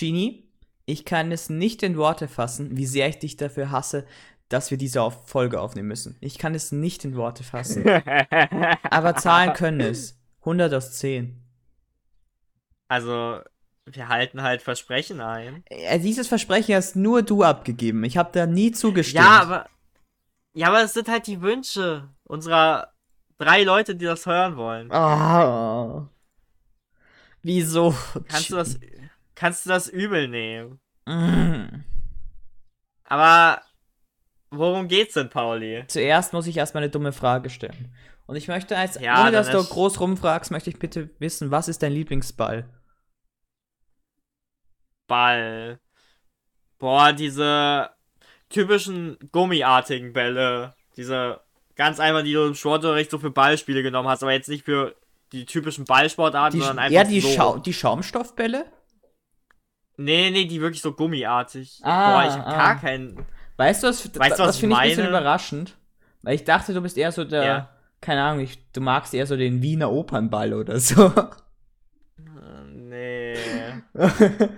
Genie, ich kann es nicht in Worte fassen, wie sehr ich dich dafür hasse, dass wir diese Folge aufnehmen müssen. Ich kann es nicht in Worte fassen. Aber Zahlen können es. 100 aus 10. Also, wir halten halt Versprechen ein. Äh, Dieses Versprechen hast nur du abgegeben. Ich habe da nie zugestimmt. Ja, aber. Ja, aber es sind halt die Wünsche unserer drei Leute, die das hören wollen. Ah. Wieso? Kannst du das, kannst du das übel nehmen? Mm. Aber worum geht's denn, Pauli? Zuerst muss ich erstmal eine dumme Frage stellen. Und ich möchte, als Ja, ohne dass dann du ist- groß rumfragst, möchte ich bitte wissen, was ist dein Lieblingsball? Ball. Boah, diese typischen gummiartigen Bälle. Diese ganz einfach, die du im Sportunterricht so für Ballspiele genommen hast, aber jetzt nicht für die typischen Ballsportarten, Die, sondern einfach eher die, so. Schau die Schaumstoffbälle? Nee, nee, die wirklich so gummiartig. Ah, Boah, ich hab ah. gar keinen. Weißt du, was, Weißt du, was das finde ich ein bisschen überraschend? Weil ich dachte, du bist eher so der, Ja. keine Ahnung, ich, du magst eher so den Wiener Opernball oder so. Nee.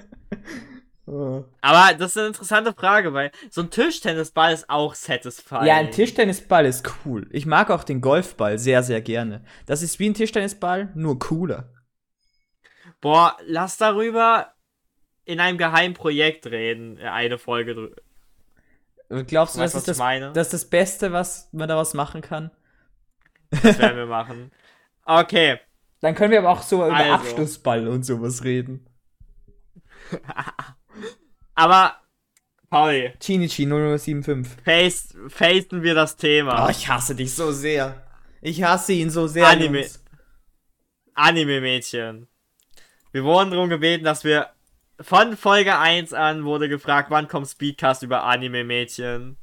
Oh. Aber das ist eine interessante Frage, weil so ein Tischtennisball ist auch satisfying. ja, ein Tischtennisball ist cool. Ich mag auch den Golfball sehr, sehr gerne. Das ist wie ein Tischtennisball, nur cooler. Boah, lass darüber in einem geheimen Projekt reden. äh, Eine Folge drüber. Glaubst du, Weißt das ist das, meine? das ist das Beste, was man daraus machen kann? Das werden wir machen. Okay. Dann können wir aber auch so über Also. Abschlussball und sowas reden. Aber, Pauli, Chinichi 0075. face, facen wir das Thema. Oh, ich hasse dich so sehr. Ich hasse ihn so sehr. Anime. Anime-Mädchen. Wir wurden darum gebeten, dass wir von Folge 1 an wurde gefragt, wann kommt Speedcast über Anime-Mädchen.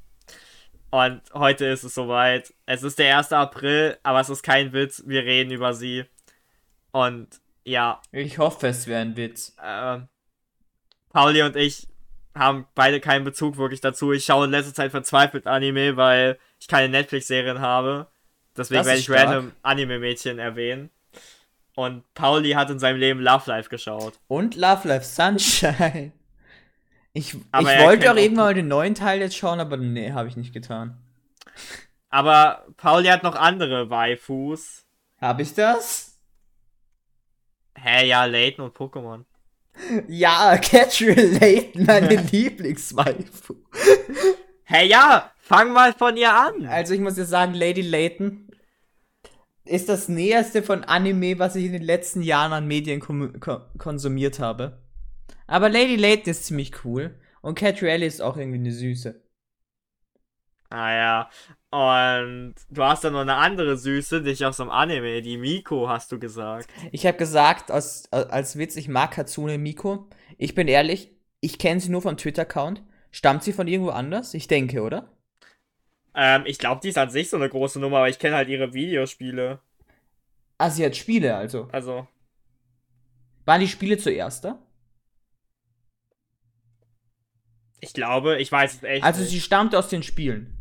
Und heute ist es soweit. Es ist der 1. April, aber es ist kein Witz. Wir reden über sie. Und ja, Ich hoffe, es wäre ein Witz. äh, Pauli und ich haben beide keinen Bezug wirklich dazu. Ich schaue in letzter Zeit verzweifelt Anime, weil ich keine Netflix-Serien habe. Deswegen werde ich stark. random Anime-Mädchen erwähnen. Und Pauli hat in seinem Leben Love Life geschaut. Und Love Life Sunshine. Ich, Aber ich wollte auch irgendwann mal den neuen Teil jetzt schauen, aber nee, habe ich nicht getan. Aber Pauli hat noch andere Waifus. Habe ich das? Hä, ja, Layton und Pokémon. Ja, Catherine Layton, meine Lieblingswaifu. Hä, ja, fang mal von ihr an. Also ich muss dir sagen, Lady Layton ist das näherste von Anime, was ich in den letzten Jahren an Medien konsumiert habe. Aber Lady Layton ist ziemlich cool. Und Catrielle ist auch irgendwie eine Süße. Ah ja. Und du hast dann noch eine andere Süße, dich aus dem Anime, die Miko, hast du gesagt. Ich habe gesagt, als, als Witz, ich mag Hatsune Miko. Ich bin ehrlich, ich kenne sie nur vom Twitter-Account. Stammt sie von irgendwo anders? Ich denke, oder? Ähm, ich glaube, die ist an sich so eine große Nummer, aber ich kenne halt ihre Videospiele. Ah, sie hat Spiele, also. Also, Waren die Spiele zuerst da? ich glaube, ich weiß es echt Also nicht. sie stammt aus den Spielen.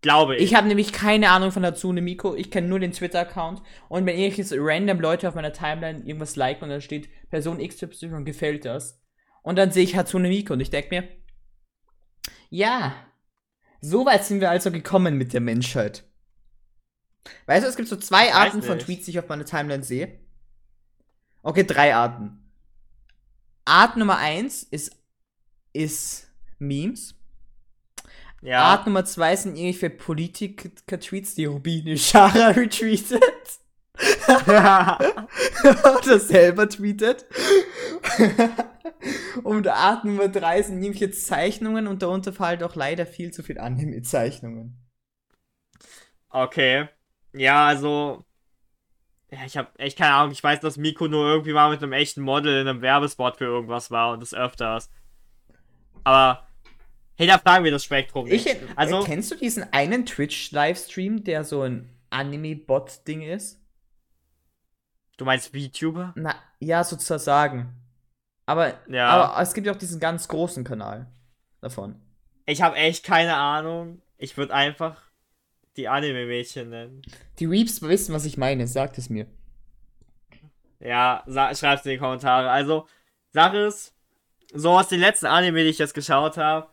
glaube ich. Ich habe nämlich keine Ahnung von Hatsune Miko. Ich kenne nur den Twitter-Account. Und wenn irgendwelche random Leute auf meiner Timeline irgendwas liken und dann steht Person XY gefällt das. Und dann sehe ich Hatsune Miko und ich denke mir, ja, so weit sind wir also gekommen mit der Menschheit. Weißt du, es gibt so zwei Arten von. Tweets, die ich auf meiner Timeline sehe. Okay, drei Arten. Art Nummer eins ist, ist Memes. ja. Art Nummer zwei sind irgendwelche Politiker-Tweets, die Rubine Schara retweetet. Oder selber tweetet. Und Art Nummer drei sind irgendwelche Zeichnungen und darunter fallen auch leider viel zu viel Anime-Zeichnungen. Okay. Ja, also. Ja, ich habe echt keine Ahnung. Ich weiß, dass Miko nur irgendwie mal mit einem echten Model in einem Werbespot für irgendwas war und das öfters. Aber hinterfragen wir das Spektrum Ich, nicht. also, also, kennst du diesen einen Twitch-Livestream, der so ein Anime-Bot-Ding ist? du meinst VTuber? Na, ja, sozusagen. Aber, Ja. aber es gibt ja auch diesen ganz großen Kanal davon. Ich habe echt keine Ahnung. Ich würde einfach die Anime-Mädchen nennen. Die Reeps wissen, was ich meine, sagt es mir. Ja, sa- schreib's in die Kommentare. Also, Sache ist, so aus den letzten Anime, die ich jetzt geschaut habe,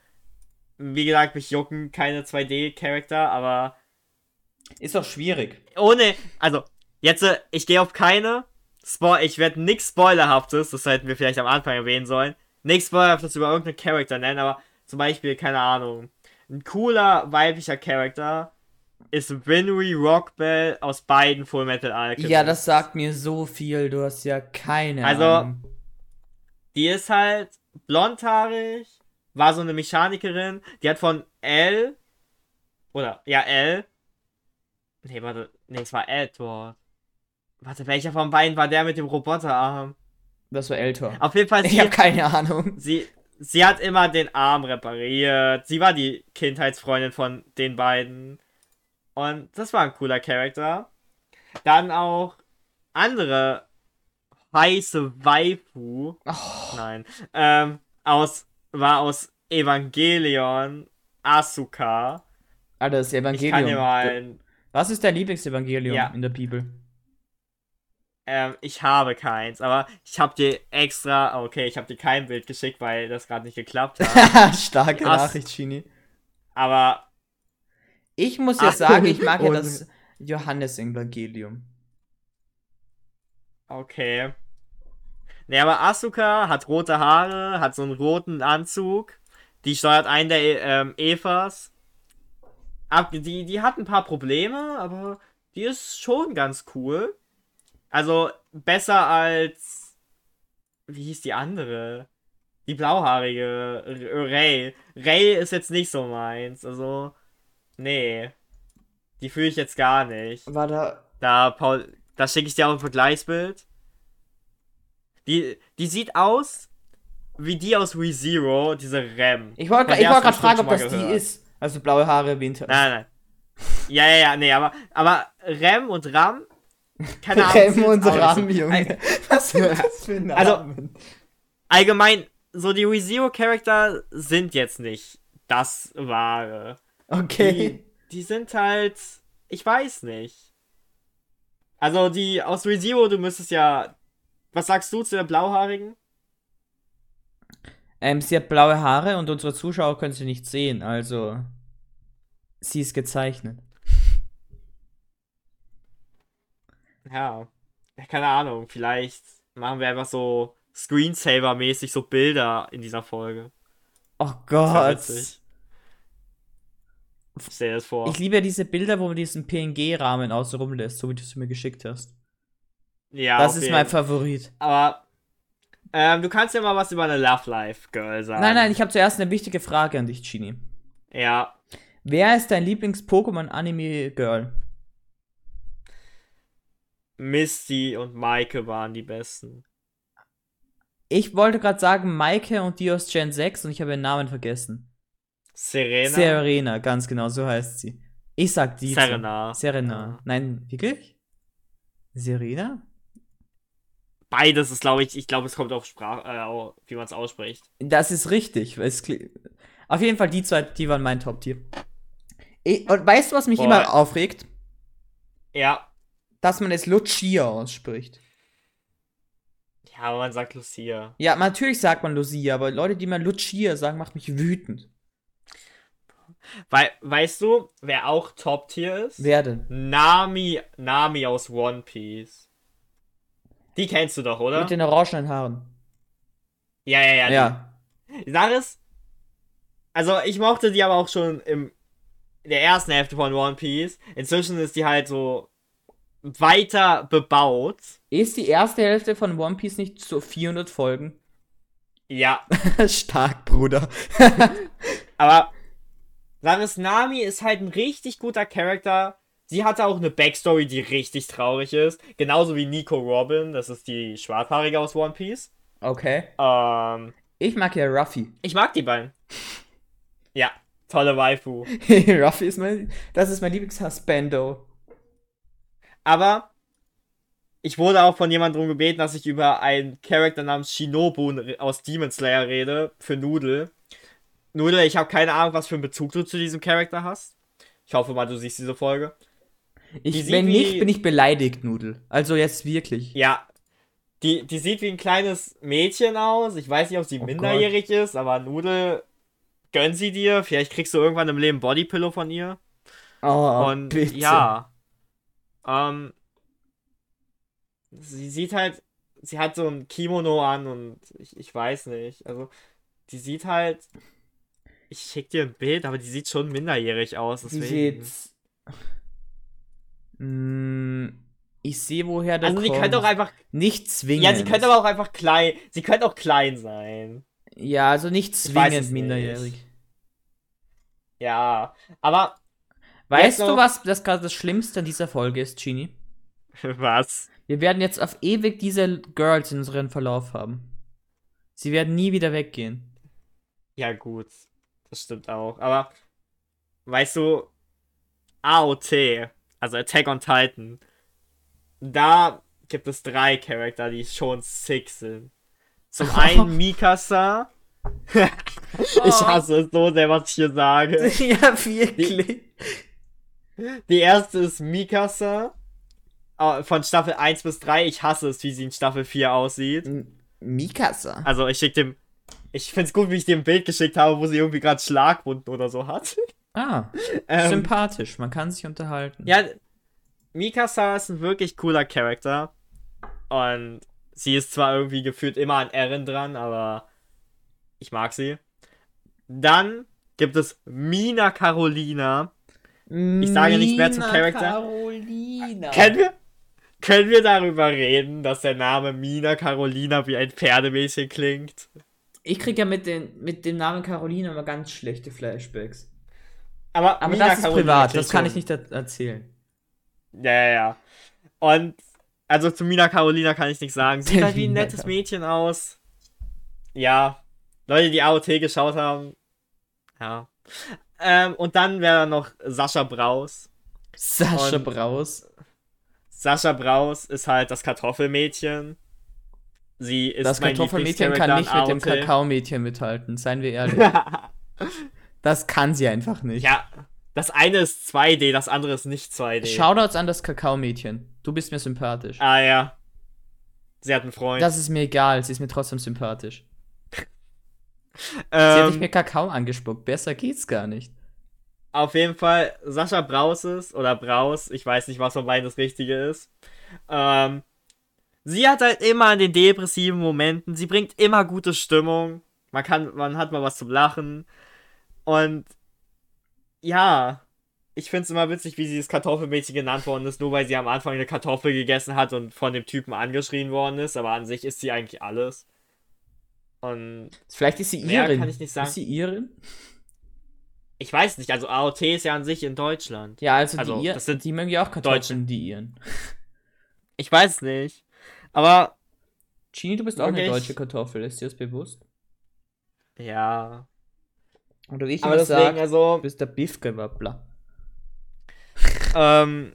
wie gesagt, mich jucken keine 2D-Charakter, aber Ist doch schwierig. ohne, also, jetzt, äh, ich gehe auf keine, Spo ich werde nichts Spoilerhaftes, das hätten wir vielleicht am Anfang erwähnen sollen, nichts Spoilerhaftes über irgendeinen Charakter nennen, aber zum Beispiel, keine Ahnung, ein cooler weiblicher Charakter ist Winry Rockbell aus beiden Full Metal Alchemist. Ja, das sagt mir so viel. Du hast ja keine Also, Ahnung. Die ist halt blondhaarig, war so eine Mechanikerin, die hat von L, oder, ja, L, nee, warte, nee, es war Edward. Warte, welcher von beiden war der mit dem Roboterarm? Das war älter. Auf jeden Fall, Ich sie, habe keine Ahnung. sie, sie hat immer den Arm repariert. Sie war die Kindheitsfreundin von den beiden. Und das war ein cooler Charakter. Dann auch andere heiße Waifu. Oh, Nein. Ähm, aus, war aus Evangelion Asuka. Alter, das Ich kann dir mal, ein- Was ist dein Lieblingsevangelium Ja. in der Bibel? Ähm, ich habe keins, aber ich habe dir extra, okay, ich habe dir kein Bild geschickt, weil das gerade nicht geklappt hat. Starke Ach. Nachricht, Chini. aber Ich muss ja sagen, ich mag ja das Johannes-Evangelium. Okay. Ne, aber Asuka hat rote Haare, hat so einen roten Anzug. Die steuert einen der ähm, Evas. Ab, die, die hat ein paar Probleme, aber die ist schon ganz cool. Also besser als. Wie hieß die andere? Die blauhaarige. R- Ray. Ray ist jetzt nicht so meins. Also. Nee. Die fühle ich jetzt gar nicht. War da. Da, Paul, da schicke ich dir auch ein Vergleichsbild. Die, die sieht aus wie die aus ReZero, diese Rem. Ich wollte wollt gerade fragen, ob das schon die gehört. ist. Also blaue Haare, Winter. Nein, nein. Ja, ja, ja, nee, aber, aber Rem und Ram, keine Ahnung. Rem und so- Junge. Was sind das für Namen? Also- Allgemein, so die ReZero-Charakter sind jetzt nicht das Wahre. okay. Die, die sind halt, ich weiß nicht. Also die aus ReZero, du müsstest ja, was sagst du zu der blauhaarigen? Ähm, sie hat blaue Haare und unsere Zuschauer können sie nicht sehen, also. Sie ist gezeichnet. Ja, keine Ahnung, vielleicht machen wir einfach so Screensaver-mäßig so Bilder in dieser Folge. Oh Gott. Stell dir das vor. Ich liebe ja diese Bilder, wo man diesen PNG-Rahmen außen rumlässt, so wie du es mir geschickt hast. ja, das ist jeden- mein Favorit. Aber ähm, du kannst ja mal was über eine Love Life Girl sagen. Nein, nein, ich habe zuerst eine wichtige Frage an dich, Chini. Ja, Wer ist dein Lieblings-Pokémon-Anime-Girl? Misty und Maike waren die besten. Ich wollte gerade sagen Maike und die aus Gen 6 und ich habe ihren Namen vergessen. Serena. Serena, ganz genau, so heißt sie. Ich sag die. Serena. Serena. Ja. Nein, wirklich? Serena? Beides ist, glaube ich, ich glaube, es kommt auf Sprache, äh, wie man es ausspricht. Das ist richtig. Es Auf jeden Fall, die zwei, die waren mein Top-Tier. Und weißt du, was mich Boah. immer aufregt? Ja. Dass man es Lucia ausspricht. Ja, aber man sagt Lucia. Ja, natürlich sagt man Lucia, aber Leute, die mal Lucia sagen, macht mich wütend. Weil, weißt du, wer auch Top-Tier ist? Wer denn? Nami, Nami aus One Piece. Die kennst du doch, oder? Mit den orangenen Haaren. ja, ja, ja. Ja. Die Sache ist, also ich mochte die aber auch schon im in der ersten Hälfte von One Piece. Inzwischen ist die halt so weiter bebaut. Ist die erste Hälfte von One Piece nicht so 400 Folgen? Ja, Stark, Bruder. aber ist, Nami ist halt ein richtig guter Charakter. Sie hatte auch eine Backstory, die richtig traurig ist. Genauso wie Nico Robin, das ist die Schwarzhaarige aus One Piece. Okay. Ähm, Ich mag ja Ruffy. ich mag die beiden. Ja, tolle Waifu. Ruffy ist mein. Das ist mein Lieblingshusbando. Aber ich wurde auch von jemandem darum gebeten, dass ich über einen Charakter namens Shinobu aus Demon Slayer rede, für Nudel. Nudel, ich habe keine Ahnung, was für einen Bezug du zu diesem Charakter hast. Ich hoffe mal, du siehst diese Folge. Die Ich, sieht wenn wie- nicht, bin ich beleidigt, Nudel. Also jetzt wirklich. Ja, die, die sieht wie ein kleines Mädchen aus. Ich weiß nicht, ob sie Oh minderjährig ist, aber Nudel, gönn sie dir. Vielleicht kriegst du irgendwann im Leben Bodypillow von ihr. Oh, Und ja. Ähm, sie sieht halt, sie hat so ein Kimono an und ich, ich weiß nicht. Also, die sieht halt. Ich schick dir ein Bild, aber die sieht schon minderjährig aus. Die Deswegen. sieht. Mm, ich sehe, woher das Also, die kommt. könnte auch einfach. Nicht zwingend. Ja, sie könnte aber auch einfach klein. Sie könnte auch klein sein. Ja, also nicht zwingend minderjährig. nicht. Ja, aber. Weißt du, was das gerade das Schlimmste an dieser Folge ist, Genie? Was? Wir werden jetzt auf ewig diese Girls in unserem Verlauf haben. Sie werden nie wieder weggehen. Ja, gut. Das stimmt auch. Aber. Weißt du. AOT, also Attack on Titan. Da gibt es drei Charakter, die schon sick sind. Zum einen Mikasa. Ich hasse es so sehr, was ich hier sage. ja, wirklich. Die erste ist Mikasa. äh, Von Staffel 1 bis 3. Ich hasse es, wie sie in Staffel 4 aussieht. M- Mikasa. Also ich schick dem. Ich find's gut, wie ich dir ein Bild geschickt habe, wo sie irgendwie gerade Schlagwunden oder so hat. Ah, Ähm, sympathisch. Man kann sich unterhalten. ja, Mikasa ist ein wirklich cooler Charakter. Und sie ist zwar irgendwie gefühlt immer an Erin dran, aber ich mag sie. Dann gibt es Mina Carolina. Ich sage nicht mehr zum Charakter. Carolina. Können wir, können wir darüber reden, dass der Name Mina Carolina wie ein Pferdemädchen klingt? Ich krieg ja mit, den, mit dem Namen Carolina immer ganz schlechte Flashbacks. Aber, Aber Mina das ist Carolina privat, das kann ich nicht er erzählen. Ja, ja, ja. Und also zu Mina Carolina kann ich nichts sagen. Sieht halt wie ein nettes Mädchen aus. Ja. Leute, die AOT geschaut haben. Ja. Ähm, und dann wäre da noch Sascha Braus. Sascha Und- Braus. Sascha Braus ist halt das Kartoffelmädchen. Sie ist Das Kartoffelmädchen kann nicht mit dem Kakaomädchen mithalten, seien wir ehrlich. Das kann sie einfach nicht. ja. Das eine ist 2D, das andere ist nicht 2D. Shoutouts an das Kakaomädchen. Du bist mir sympathisch. Ah ja. Sie hat einen Freund. Das ist mir egal, sie ist mir trotzdem sympathisch. Sie hat nicht ähm, mehr Kakao angespuckt. Besser geht's gar nicht. Auf jeden Fall, Sascha Braus ist, oder Braus, ich weiß nicht, was von beiden das Richtige ist. Ähm, sie hat halt immer an den depressiven Momenten, sie bringt immer gute Stimmung. Man kann, man hat mal was zum Lachen. Und ja, ich finde es immer witzig, wie sie das Kartoffelmädchen genannt worden ist, nur weil sie am Anfang eine Kartoffel gegessen hat und von dem Typen angeschrien worden ist, aber an sich ist sie eigentlich alles. Und Vielleicht ist sie Irin. kann ich nicht sagen. Ist sie Irin? ich weiß nicht, also AOT ist ja an sich in Deutschland. Ja, also, Also, die, Ir das sind die mögen ja auch Kartoffeln, Deutsche. die Iren. Ich weiß nicht. Aber Genie, du bist auch eine Wirklich? deutsche Kartoffel, ist dir das bewusst? ja. Oder wie ich Aber immer deswegen, sage, also, du bist der Biffgewappler. ähm,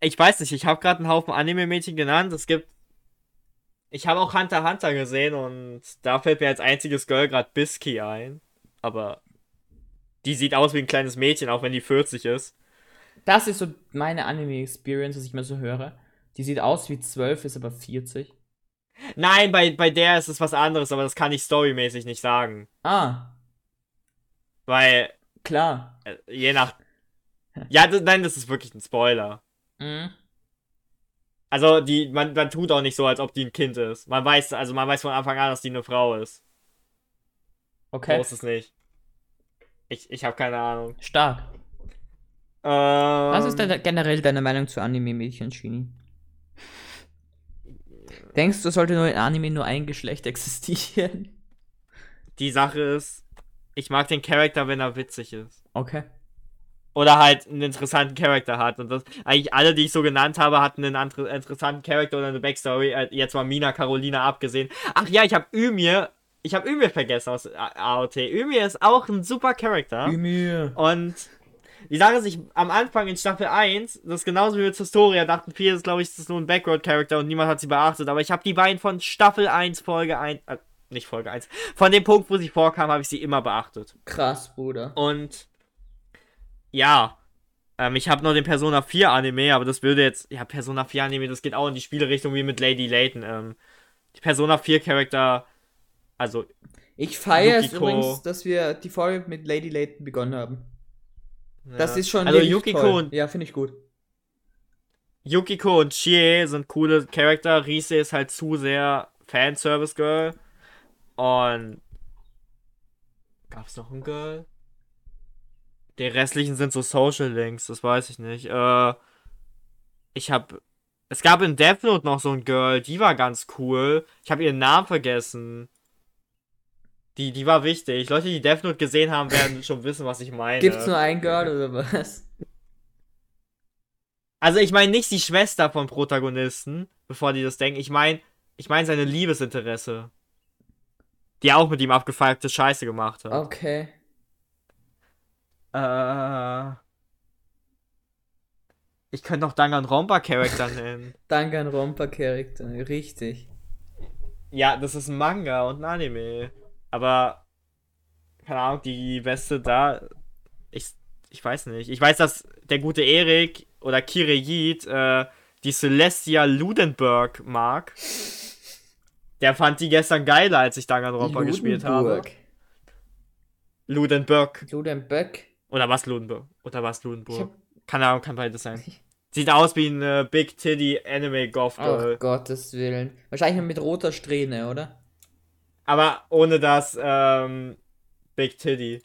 ich weiß nicht, ich habe gerade einen Haufen Anime-Mädchen genannt. Es gibt. Ich habe auch Hunter x Hunter gesehen und da fällt mir als einziges Girl gerade Bisky ein. Aber die sieht aus wie ein kleines Mädchen, auch wenn die 40 ist. Das ist so meine Anime-Experience, was ich mal so höre. Die sieht aus wie 12, ist aber 40. Nein, bei, bei der ist es was anderes, aber das kann ich storymäßig nicht sagen. Ah, Weil, klar. äh, je nach. Ja, das, nein, das ist wirklich ein Spoiler. Mhm. Also, die, man, man tut auch nicht so, als ob die ein Kind ist. Man weiß, also man weiß von Anfang an, dass die eine Frau ist. Okay. Ist es nicht. Ich, ich habe keine Ahnung. Stark. Ähm, Was ist denn generell deine Meinung zu Anime-Mädchen, Genie? Denkst du, sollte nur in Anime nur ein Geschlecht existieren? Die Sache ist, ich mag den Charakter, wenn er witzig ist. Okay. Oder halt einen interessanten Charakter hat. Und das, eigentlich alle, die ich so genannt habe, hatten einen andre, interessanten Charakter oder eine Backstory. Äh, Jetzt mal Mina Carolina abgesehen. Ach ja, ich habe Ymir. Ich habe Ymir vergessen aus AOT. Ymir ist auch ein super Charakter. Ymir. Und die Sache ist, ich am Anfang in Staffel 1, das ist genauso wie mit Historia, dachten viele, das glaube ich, das ist nur ein Background-Charakter und niemand hat sie beachtet. Aber ich habe die beiden von Staffel 1, Folge 1, äh, nicht Folge 1, von dem Punkt, wo sie vorkam, habe ich sie immer beachtet. Krass, Bruder. Und ja, ähm, ich habe noch den Persona 4 Anime, aber das würde jetzt, ja, Persona 4 Anime, das geht auch in die Spielerichtung wie mit Lady Layton. Ähm, die Persona 4 Charakter, also Ich feiere es übrigens, dass wir die Folge mit Lady Layton begonnen haben. Das ja. ist schon Also Yukiko toll. und Ja, finde ich gut. Yukiko und Chie sind coole Charakter. Riese ist halt zu sehr Fanservice Girl. Und gab's noch ein Girl? Die restlichen sind so Social Links, das weiß ich nicht. Äh, ich hab. Es gab in Death Note noch so ein Girl, die war ganz cool. Ich habe ihren Namen vergessen. Die, die war wichtig. Leute, die Death Note gesehen haben, werden schon wissen, was ich meine. Gibt's nur ein Girl oder was? Also ich meine nicht die Schwester vom Protagonisten, bevor die das denken. Ich meine, ich meine seine Liebesinteresse. Die auch mit ihm abgefeigte Scheiße gemacht hat. Okay. Äh. Ich könnte noch Danganronpa Charakter nennen. Danganronpa-Charakter, richtig. Ja, das ist ein Manga und ein Anime. Aber keine Ahnung, die beste da. Ich, ich weiß nicht. Ich weiß, dass der gute Erik oder Kirejit äh, die Celestia Ludenberg mag. Der fand die gestern geiler, als ich Danganronpa gespielt habe. Ludenburg. Ludenberg. Oder was Ludenberg? Oder was Ludenburg? Keine Ahnung, kann beides sein. Sieht aus wie ein äh, Big Titty Anime oh Girl. Gottes Willen. Wahrscheinlich mit roter Strähne, oder? Aber ohne das ähm, Big Titty.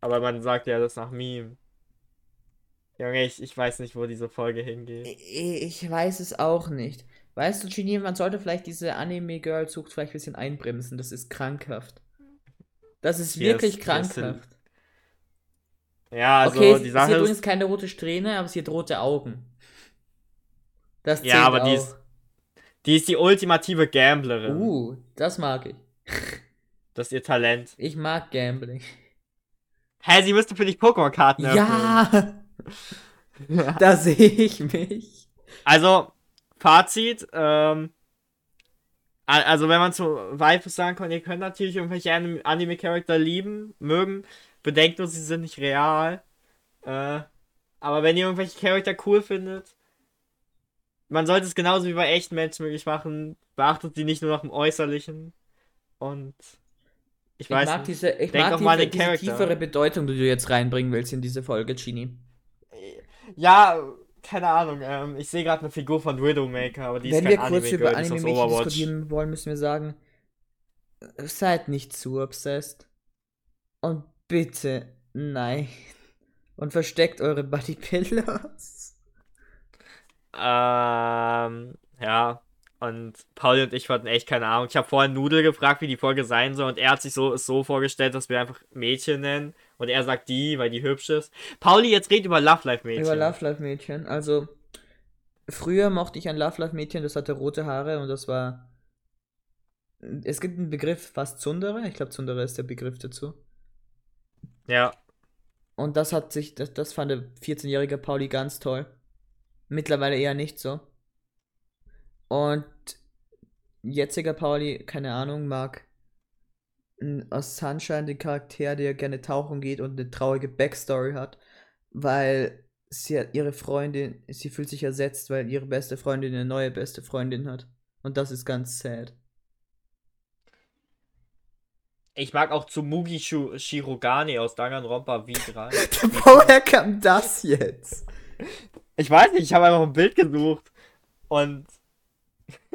Aber man sagt ja das nach Meme. Junge, ich, ich weiß nicht, wo diese Folge hingeht. Ich, ich weiß es auch nicht. Weißt du, Genie, man sollte vielleicht diese Anime-Girl-Zucht vielleicht ein bisschen einbremsen. Das ist krankhaft. Das ist Hier wirklich ist krankhaft. Ja, also okay, die sie Sache hat ist. übrigens keine rote Strähne, aber sie hat rote Augen. Das Ja, zählt aber die auch. ist- Die ist die ultimative Gamblerin. Uh, das mag ich. Das ist ihr Talent. Ich mag Gambling. Hä, sie müsste für dich Pokémon-Karten Ja, da sehe ich mich. Also, Fazit, ähm, also wenn man zu Waifus sagen kann, ihr könnt natürlich irgendwelche Anim- Anime-Charakter lieben, mögen, bedenkt nur, sie sind nicht real. Äh, aber wenn ihr irgendwelche Charakter cool findet, man sollte es genauso wie bei echten Menschen möglich machen, beachtet sie nicht nur nach dem Äußerlichen. Und ich, Ich weiß mag nicht. diese, ich Denk mag auch mal diese, an den diese Charakter. tiefere Bedeutung, die du jetzt reinbringen willst in diese Folge, Genie. Ja, keine Ahnung, ähm, ich sehe gerade eine Figur von Widowmaker, aber die Wenn ist wir kein kurz Anime-Girl, über die ist aus Anime-Mädchen Overwatch. diskutieren wollen, müssen wir sagen, seid nicht zu obsessed. Und bitte, nein. Und versteckt eure Bodypillows. Ähm, ja. Und Pauli und ich hatten echt keine Ahnung. Ich habe vorhin Nudel gefragt, wie die Folge sein soll, und er hat sich so, so vorgestellt, dass wir einfach Mädchen nennen. Und er sagt die, weil die hübsch ist. Pauli, jetzt red über Love Life Mädchen. Über Love Life Mädchen. Also, früher mochte ich ein Love Life Mädchen, das hatte rote Haare und das war. Es gibt einen Begriff, was Zundere. Ich glaube, Zundere ist der Begriff dazu. Ja. Und das hat sich, das, das fand der 14-jährige Pauli ganz toll. Mittlerweile eher nicht so. Und jetziger Pauli, keine Ahnung, mag aus Sunshine den Charakter, der gerne tauchen geht und eine traurige Backstory hat, weil sie hat ihre Freundin, sie fühlt sich ersetzt, weil ihre beste Freundin eine neue beste Freundin hat. Und das ist ganz sad. Ich mag auch Tsumugi Shu- Shirogane aus Danganronpa V3. Woher kam das jetzt? Ich weiß nicht, ich habe einfach ein Bild gesucht. Und.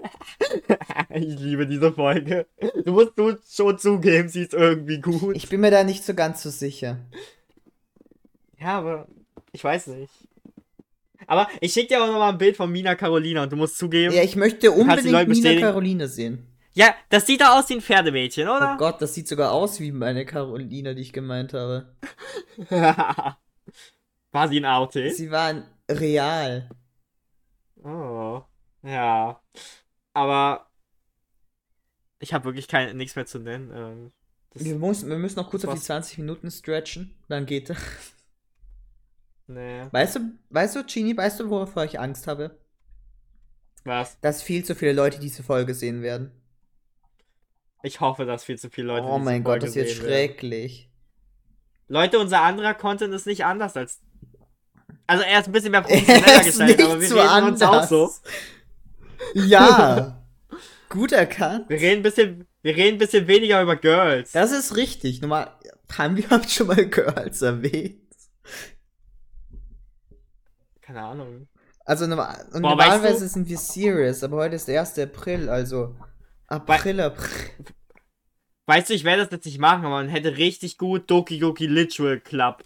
ich liebe diese Folge. Du musst schon zugeben, sie ist irgendwie gut. Ich bin mir da nicht so ganz so sicher. Ja, aber ich weiß nicht. Aber ich schicke dir auch noch mal ein Bild von Mina Carolina und du musst zugeben. Ja, ich möchte unbedingt bestätigen. Caroline sehen. Ja, das sieht doch aus wie ein Pferdemädchen, Oh oder? Gott, das sieht sogar aus wie meine Caroline, die ich gemeint habe. War sie ein Auto? Sie waren real. Oh. Ja. Aber ich habe wirklich kein, nichts mehr zu nennen. Ähm, das, Wir, muss, wir müssen noch kurz auf die war's. 20 Minuten stretchen. Dann geht das. nee. Weißt du, weißt du, Genie, weißt du, wovor ich Angst habe? Was? Dass viel zu viele Leute diese Folge sehen werden. Ich hoffe, dass viel zu viele Leute. oh mein Gott, das sehen werden. schrecklich. Leute, unser anderer Content ist nicht anders als. Also er ist ein bisschen mehr Er professioneller ist gestaltet, nicht aber wir reden uns auch anders. so. Ja. Gut erkannt. Wir reden ein bisschen, wir reden ein bisschen weniger über Girls. Das ist richtig. Nummer, haben wir überhaupt schon mal Girls erwähnt? Keine Ahnung. Also normal, Boah, normalerweise weißt du- sind wir serious, aber heute ist der 1. April, also April, April. Weißt du, ich werde das jetzt nicht machen, aber man hätte richtig gut Doki Doki Literal Club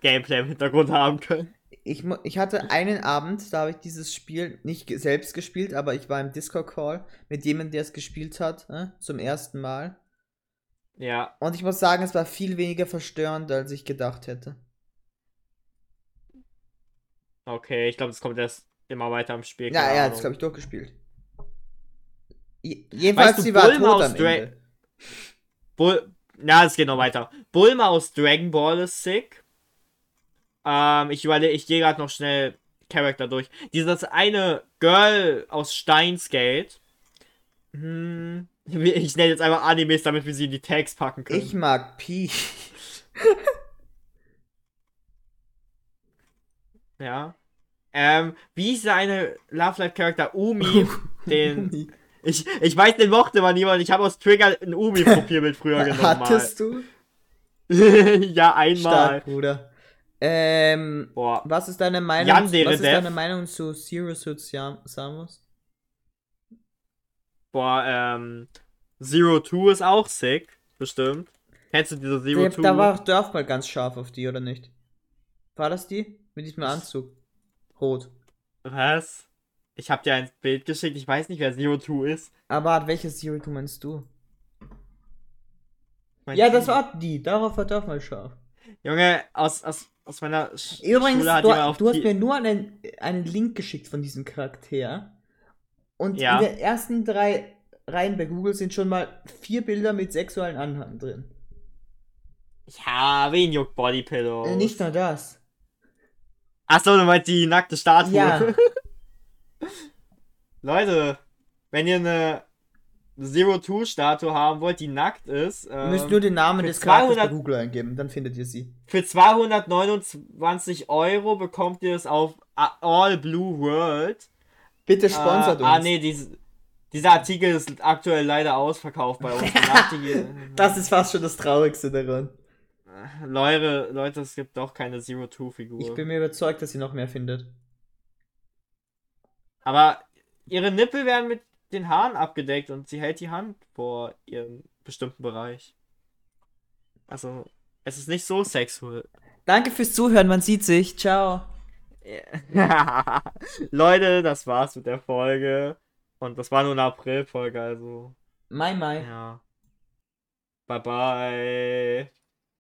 Gameplay im Hintergrund haben können. Ich, ich hatte einen Abend, da habe ich dieses Spiel nicht selbst gespielt, aber ich war im Discord-Call mit jemandem, der es gespielt hat, äh, zum ersten Mal. Ja. Und ich muss sagen, es war viel weniger verstörend, als ich gedacht hätte. Okay, ich glaube, das kommt erst immer weiter am Spiel. Ja, hat Ahnung. es, glaube ich, durchgespielt. Je- Jedenfalls, Weißt du, sie war Bulma tot aus am Ende. Bull ja, es geht noch weiter. Bulma aus Dragon Ball ist sick. Ähm, ich überlege, ich gehe gerade noch schnell Charakter durch. Dieses eine Girl aus Steinsgate. Hm, ich nenne jetzt einfach Animes, damit wir sie in die Tags packen können. Ich mag Pi. Ja. Ähm, wie ist der eine Love Life Charakter Umi? den ich, ich weiß, den mochte man niemand. Ich habe aus Trigger ein Umi-Profilbild früher genommen. Hattest du? mal. ja, einmal. Stark, Bruder. Ähm, Boah. was ist deine Meinung? Yandere was ist Death. deine Meinung zu Zero Suit Sam- Samus? Boah, ähm. Zero Two ist auch sick. Bestimmt. Kennst du diese Zero Two? da war Dorf mal ganz scharf auf die, oder nicht? War das die? Mit diesem Anzug. Rot. Was? Ich hab dir ein Bild geschickt. Ich weiß nicht, wer Zero Two ist. Aber welches Zero Two meinst du? Mein Ja, das Team. war die. Darauf war Dorf mal scharf. Junge, aus, aus, aus meiner Sch Übrigens, Schule hat du, jemand auf du hast mir nur einen, einen Link geschickt von diesem Charakter. Und Ja. in den ersten drei Reihen bei Google sind schon mal vier Bilder mit sexuellen Anhang drin. Ja, wen juckt Bodypillow? Äh, nicht nur das. Achso, du meinst die nackte Statue. Ja. Leute, wenn ihr eine Zero-Two-Statue haben wollt, die nackt ist, Ihr müsst ähm, nur den Namen des Charakters bei 200 Google eingeben, dann findet ihr sie. für 229 Euro bekommt ihr es auf All Blue World. Bitte sponsert äh, uns. Ah, nee, dies, dieser Artikel ist aktuell leider ausverkauft bei uns. Das ist fast schon das Traurigste daran. Leute, Leute, es gibt doch keine Zero-Two-Figur. Ich bin mir überzeugt, dass sie noch mehr findet. Aber ihre Nippel werden mit den Haaren abgedeckt und sie hält die Hand vor ihrem bestimmten Bereich. Also, es ist nicht so sexuell. Danke fürs Zuhören, man sieht sich. Ciao. Leute, das war's mit der Folge. Und das war nur eine April-Folge, also. Mai Mai. Ja. Bye bye.